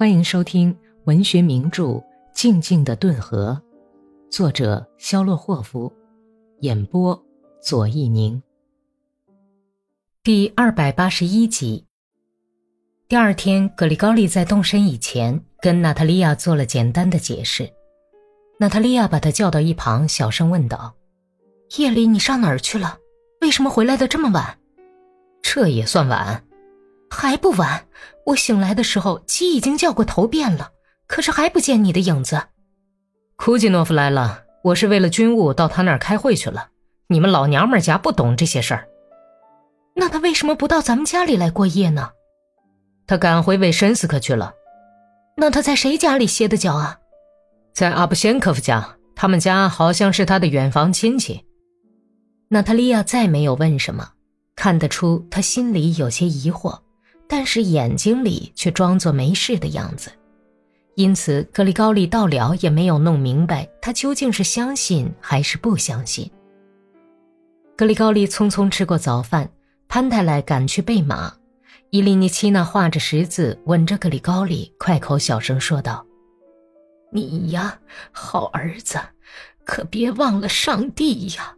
欢迎收听文学名著《静静的顿河》，作者肖洛霍夫，演播左一宁。第二百八十一集。第二天，格里高利在动身以前，跟娜塔莉亚做了简单的解释。娜塔莉亚把他叫到一旁，小声问道：“夜里你上哪儿去了？为什么回来的这么晚？”这也算晚。还不晚，我醒来的时候鸡已经叫过头遍了，可是还不见你的影子。库季诺夫来了，我是为了军务到他那儿开会去了。你们老娘们家不懂这些事儿。那他为什么不到咱们家里来过夜呢？他赶回维申斯克去了。那他在谁家里歇的脚啊？在阿布先科夫家，他们家好像是他的远房亲戚。娜塔莉亚再没有问什么，看得出她心里有些疑惑。但是眼睛里却装作没事的样子，因此格里高利到了也没有弄明白他究竟是相信还是不相信。格里高利匆匆吃过早饭，潘太来赶去备马，伊利尼奇娜画着十字，吻着格里高利，快口小声说道：“你呀，好儿子，可别忘了上帝呀！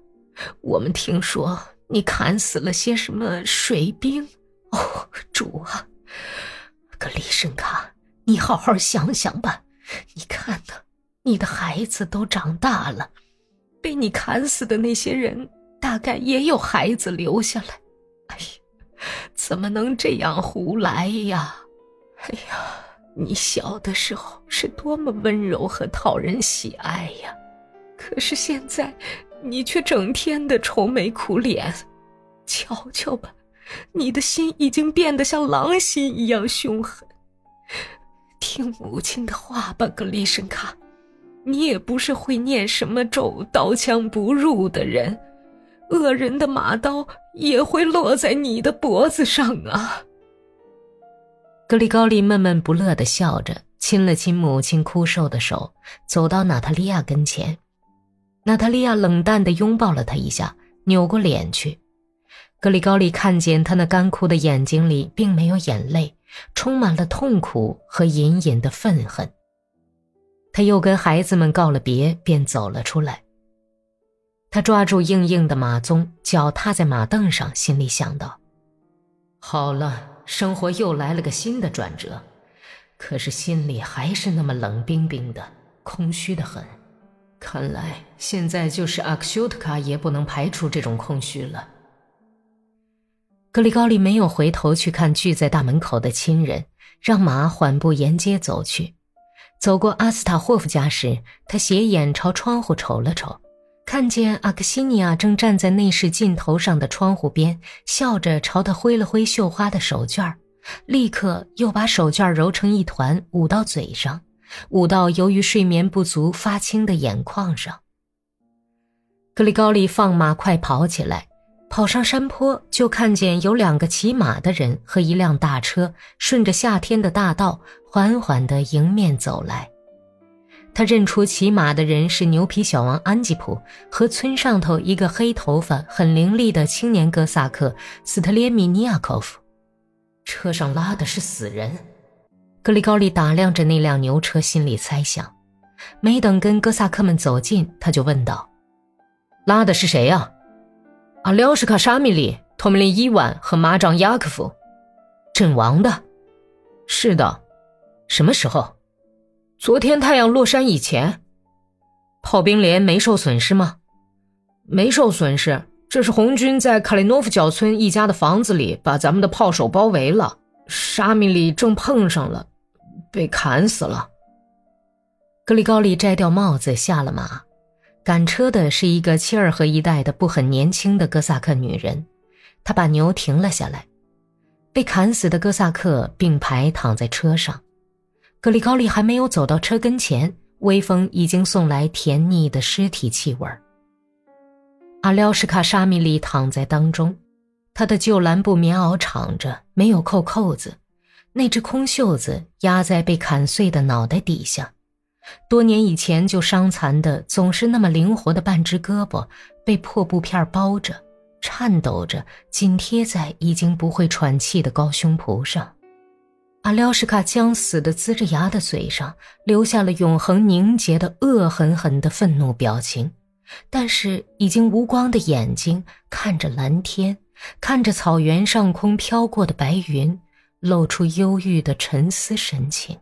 我们听说你砍死了些什么水兵。”哦，主啊，格里申卡，你好好想想吧。你看呐，你的孩子都长大了，被你砍死的那些人，大概也有孩子留下来。哎呀，怎么能这样胡来呀？哎呀，你小的时候是多么温柔和讨人喜爱呀，可是现在，你却整天的愁眉苦脸。瞧瞧吧。你的心已经变得像狼心一样凶狠。听母亲的话吧，格里申卡，你也不是会念什么咒、刀枪不入的人，恶人的马刀也会落在你的脖子上啊。格里高利闷闷不乐的笑着，亲了亲母亲枯瘦的手，走到娜塔莉亚跟前。娜塔莉亚冷淡的拥抱了他一下，扭过脸去。格里高利看见他那干枯的眼睛里并没有眼泪，充满了痛苦和隐隐的愤恨。他又跟孩子们告了别，便走了出来。他抓住硬硬的马鬃，脚踏在马凳上，心里想到：“好了，生活又来了个新的转折，可是心里还是那么冷冰冰的，空虚的很。看来现在就是阿克修特卡也不能排除这种空虚了。”格里高利没有回头去看聚在大门口的亲人，让马缓步沿街走去。走过阿斯塔霍夫家时，他斜眼朝窗户瞅了瞅，看见阿克西尼亚正站在内室尽头上的窗户边，笑着朝他挥了挥绣花的手绢立刻又把手绢揉成一团捂到嘴上，捂到由于睡眠不足发青的眼眶上。格里高利放马快跑起来。跑上山坡，就看见有两个骑马的人和一辆大车顺着夏天的大道缓缓地迎面走来。他认出骑马的人是牛皮小王安吉普和村上头一个黑头发、很伶俐的青年哥萨克斯特列米尼亚科夫。车上拉的是死人。格里高利打量着那辆牛车，心里猜想。没等跟哥萨克们走近，他就问道：“拉的是谁呀？”阿廖什卡沙米里、托米林伊万和马长雅科夫，阵亡的。是的，什么时候？昨天太阳落山以前。炮兵连没受损失吗？没受损失。这是红军在卡列诺夫角村一家的房子里把咱们的炮手包围了，沙米里正碰上了，被砍死了。格里高利摘掉帽子，下了马。赶车的是一个切尔河一带的不很年轻的哥萨克女人，她把牛停了下来。被砍死的哥萨克并排躺在车上，格里高利还没有走到车跟前，微风已经送来甜腻的尸体气味阿廖什卡沙米利躺在当中，他的旧蓝布棉袄敞着，没有扣扣子，那只空袖子压在被砍碎的脑袋底下。多年以前就伤残的，总是那么灵活的半只胳膊，被破布片包着，颤抖着紧贴在已经不会喘气的高胸脯上。阿廖什卡将死的呲着牙的嘴上留下了永恒凝结的恶狠狠的愤怒表情，但是已经无光的眼睛看着蓝天，看着草原上空飘过的白云，露出忧郁的沉思神情。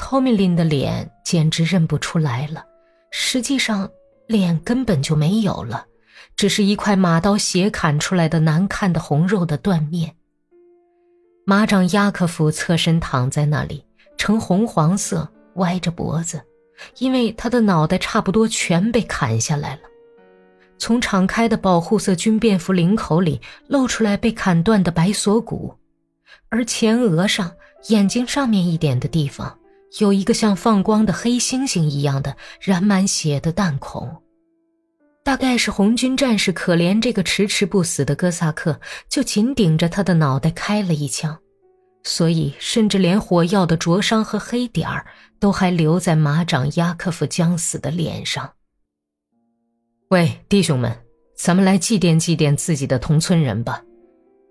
托米林的脸简直认不出来了，实际上脸根本就没有了，只是一块马刀斜砍出来的难看的红肉的断面。马长亚克夫侧身躺在那里，呈红黄色，歪着脖子，因为他的脑袋差不多全被砍下来了。从敞开的保护色军便服领口里露出来被砍断的白锁骨，而前额上、眼睛上面一点的地方，有一个像放光的黑猩猩一样的染满血的弹孔。大概是红军战士可怜这个迟迟不死的哥萨克，就紧顶着他的脑袋开了一枪，所以甚至连火药的灼伤和黑点儿都还留在马长亚克夫将死的脸上。喂，弟兄们，咱们来祭奠祭奠自己的同村人吧，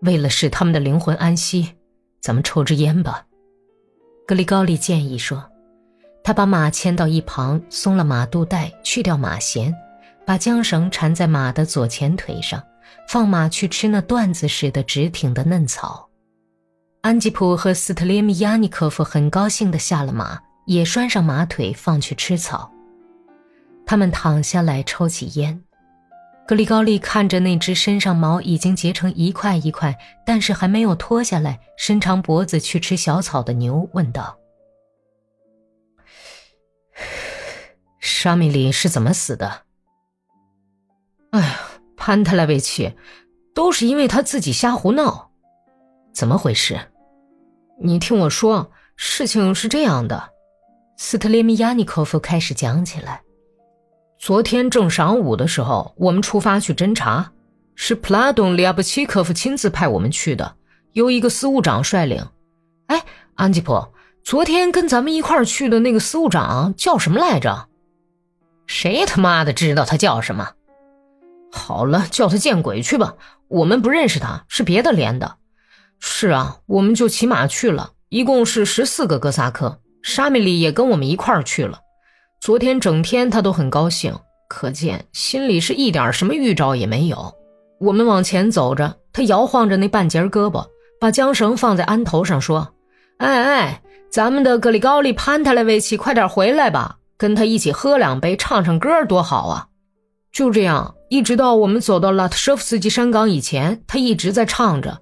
为了使他们的灵魂安息，咱们抽支烟吧。格里高利建议说，他把马牵到一旁，松了马肚带，去掉马衔。把缰绳缠在马的左前腿上，放马去吃那段子似的直挺的嫩草。安吉普和斯特列米亚尼科夫很高兴地下了马，也拴上马腿放去吃草。他们躺下来抽起烟。格里高利看着那只身上毛已经结成一块一块，但是还没有脱下来，伸长脖子去吃小草的牛，问道：“沙米里是怎么死的？”哎呀，潘特莱维奇，都是因为他自己瞎胡闹，怎么回事？你听我说，事情是这样的。斯特列米亚尼科夫开始讲起来。昨天正晌午的时候，我们出发去侦查，是普拉东利亚布奇科夫亲自派我们去的，由一个司务长率领。哎，安吉普，昨天跟咱们一块去的那个司务长叫什么来着？谁他妈的知道他叫什么？好了，叫他见鬼去吧！我们不认识他，是别的连的。是啊，我们就骑马去了，一共是十四个哥萨克。沙米里也跟我们一块去了。昨天整天他都很高兴，可见心里是一点什么预兆也没有。我们往前走着，他摇晃着那半截胳膊，把缰绳放在鞍头上，说：“哎哎，咱们的格里高利潘塔莱维奇，快点回来吧，跟他一起喝两杯，唱唱歌，多好啊！”就这样。一直到我们走到拉特舍夫斯基山岗以前，他一直在唱着：“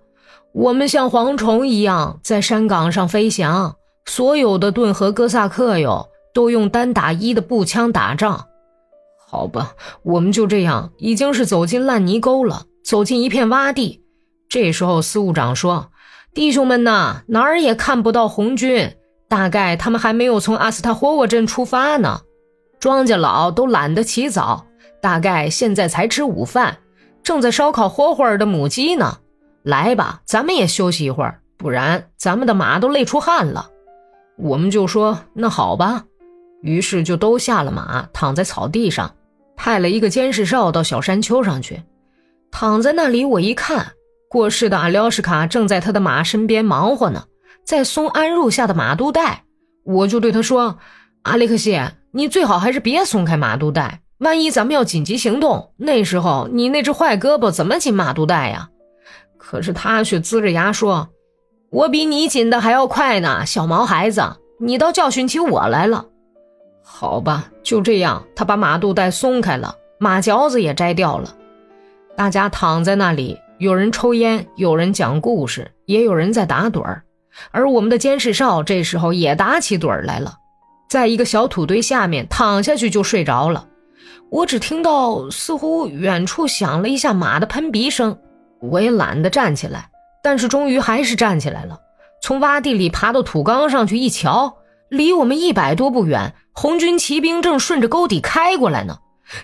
我们像蝗虫一样在山岗上飞翔。所有的顿河哥萨克哟，都用单打一的步枪打仗。”好吧，我们就这样，已经是走进烂泥沟了，走进一片洼地。这时候，司务长说：“弟兄们呐，哪儿也看不到红军，大概他们还没有从阿斯塔霍沃镇出发呢。庄稼佬都懒得起早。”大概现在才吃午饭，正在烧烤霍霍尔的母鸡呢。来吧，咱们也休息一会儿，不然咱们的马都累出汗了。我们就说那好吧，于是就都下了马，躺在草地上，派了一个监视哨到小山丘上去，躺在那里。我一看，过世的阿廖什卡正在他的马身边忙活呢，在松安入下的马肚带。我就对他说：“阿列克谢，你最好还是别松开马肚带。”万一咱们要紧急行动，那时候你那只坏胳膊怎么紧马肚带呀？可是他却龇着牙说：“我比你紧的还要快呢，小毛孩子，你倒教训起我来了。”好吧，就这样，他把马肚带松开了，马嚼子也摘掉了。大家躺在那里，有人抽烟，有人讲故事，也有人在打盹儿。而我们的监视哨这时候也打起盹儿来了，在一个小土堆下面躺下去就睡着了。我只听到似乎远处响了一下马的喷鼻声，我也懒得站起来，但是终于还是站起来了。从洼地里爬到土缸上去一瞧，离我们一百多步远，红军骑兵正顺着沟底开过来呢。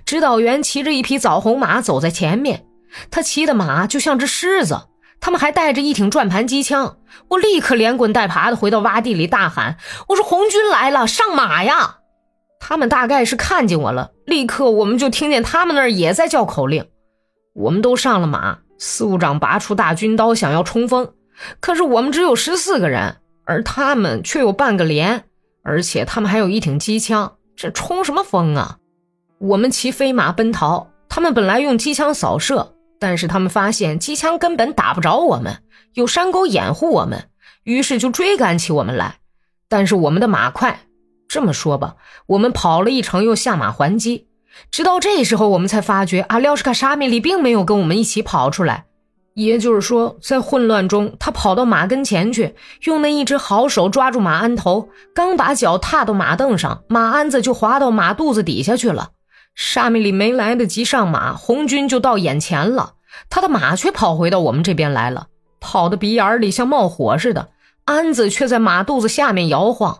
指导员骑着一匹枣红马走在前面，他骑的马就像只狮子，他们还带着一挺转盘机枪。我立刻连滚带爬的回到洼地里，大喊：“我说红军来了，上马呀！”他们大概是看见我了，立刻我们就听见他们那儿也在叫口令。我们都上了马，司务长拔出大军刀，想要冲锋，可是我们只有十四个人，而他们却有半个连，而且他们还有一挺机枪，这冲什么风啊？我们骑飞马奔逃，他们本来用机枪扫射，但是他们发现机枪根本打不着我们，有山沟掩护我们，于是就追赶起我们来。但是我们的马快，这么说吧，我们跑了一程又下马还击。直到这时候，我们才发觉阿廖什卡沙米里并没有跟我们一起跑出来。也就是说，在混乱中，他跑到马跟前去，用那一只好手抓住马鞍头，刚把脚踏到马凳上，马鞍子就滑到马肚子底下去了。沙米里没来得及上马，红军就到眼前了，他的马却跑回到我们这边来了，跑的鼻眼里像冒火似的，鞍子却在马肚子下面摇晃。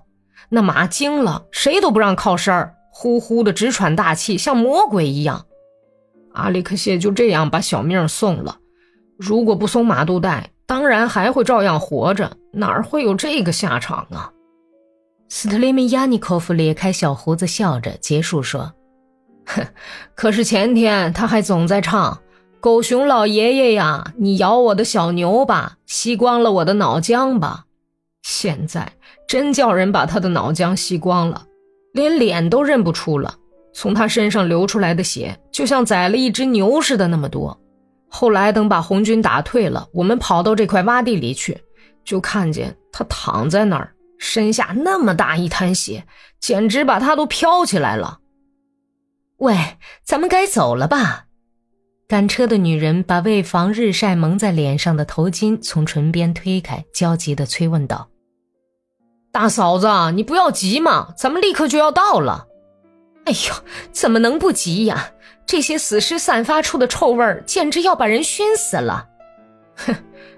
那马惊了，谁都不让靠身儿。呼呼的直喘大气，像魔鬼一样。阿里克谢就这样把小命送了。如果不松马肚带，当然还会照样活着，哪儿会有这个下场啊？斯特列米亚尼科夫咧开小胡子笑着结束说：“哼，可是前天他还总在唱‘狗熊老爷爷呀，你咬我的小牛吧，吸光了我的脑浆吧’。现在真叫人把他的脑浆吸光了。”连脸都认不出了，从他身上流出来的血就像宰了一只牛似的那么多。后来等把红军打退了，我们跑到这块洼地里去，就看见他躺在那儿，身下那么大一滩血，简直把他都飘起来了。喂，咱们该走了吧？赶车的女人把为防日晒蒙在脸上的头巾从唇边推开，焦急地催问道。大嫂子，你不要急嘛，咱们立刻就要到了。哎呦，怎么能不急呀？这些死尸散发出的臭味儿，简直要把人熏死了。哼，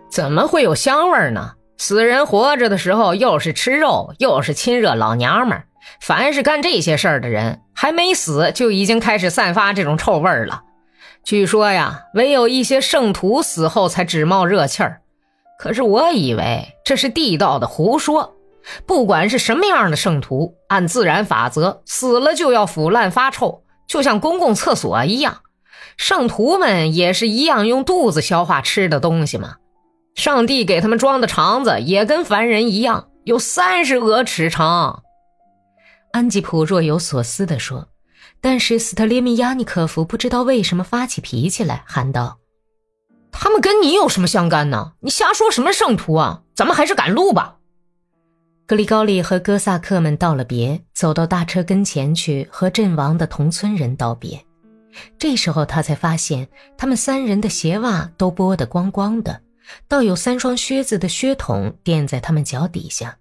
怎么会有香味呢？死人活着的时候，又是吃肉，又是亲热老娘们儿，凡是干这些事儿的人，还没死就已经开始散发这种臭味儿了。据说呀，唯有一些圣徒死后才只冒热气儿，可是我以为这是地道的胡说。不管是什么样的圣徒，按自然法则，死了就要腐烂发臭，就像公共厕所一样。圣徒们也是一样，用肚子消化吃的东西嘛。上帝给他们装的肠子也跟凡人一样，有三十额尺长。安吉普若有所思地说，但是斯特列米亚尼科夫不知道为什么发起脾气来，喊道：“他们跟你有什么相干呢？你瞎说什么圣徒啊？咱们还是赶路吧。”格里高利和哥萨克们道了别，走到大车跟前去和阵亡的同村人道别。这时候他才发现，他们三人的鞋袜都剥得光光的，倒有三双靴子的靴筒垫在他们脚底下。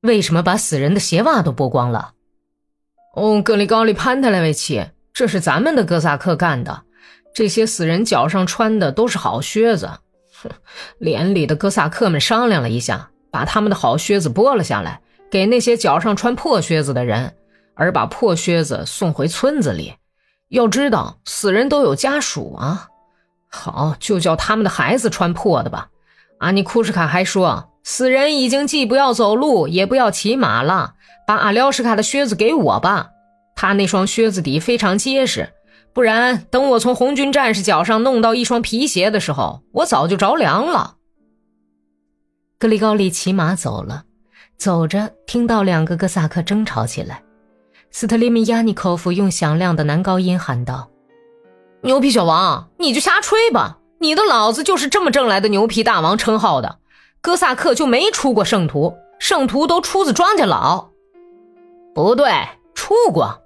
为什么把死人的鞋袜都剥光了？哦，格里高利潘特莱维奇，这是咱们的哥萨克干的。这些死人脚上穿的都是好靴子。哼，连里的哥萨克们商量了一下。把他们的好靴子剥了下来，给那些脚上穿破靴子的人，而把破靴子送回村子里。要知道，死人都有家属啊。好，就叫他们的孩子穿破的吧。阿尼库什卡还说，死人已经既不要走路，也不要骑马了。把阿廖什卡的靴子给我吧，他那双靴子底非常结实。不然，等我从红军战士脚上弄到一双皮鞋的时候，我早就着凉了。格里高利骑马走了，走着听到两个哥萨克争吵起来。斯特列米亚尼科夫用响亮的男高音喊道：“牛皮小王，你就瞎吹吧！你的老子就是这么挣来的牛皮大王称号的。哥萨克就没出过圣徒，圣徒都出自庄稼老。不对，出过。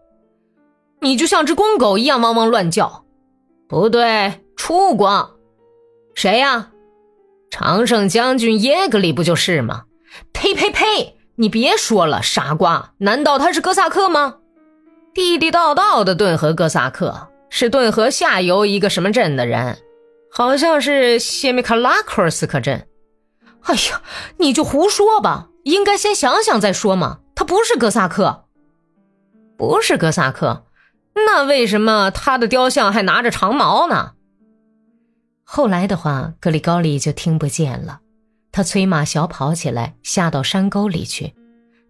你就像只公狗一样汪汪乱叫。不对，出过。谁呀？”常胜将军耶格里不就是吗？呸呸呸！你别说了，傻瓜！难道他是哥萨克吗？地地道道的顿河哥萨克，是顿河下游一个什么镇的人？好像是谢米卡拉科斯克镇。哎呀，你就胡说吧！应该先想想再说嘛。他不是哥萨克，不是哥萨克，那为什么他的雕像还拿着长矛呢？后来的话，格里高利就听不见了。他催马小跑起来，下到山沟里去。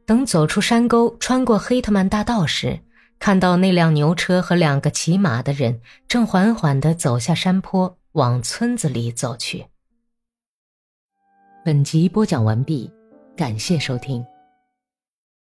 等走出山沟，穿过黑特曼大道时，看到那辆牛车和两个骑马的人正缓缓地走下山坡，往村子里走去。本集播讲完毕，感谢收听。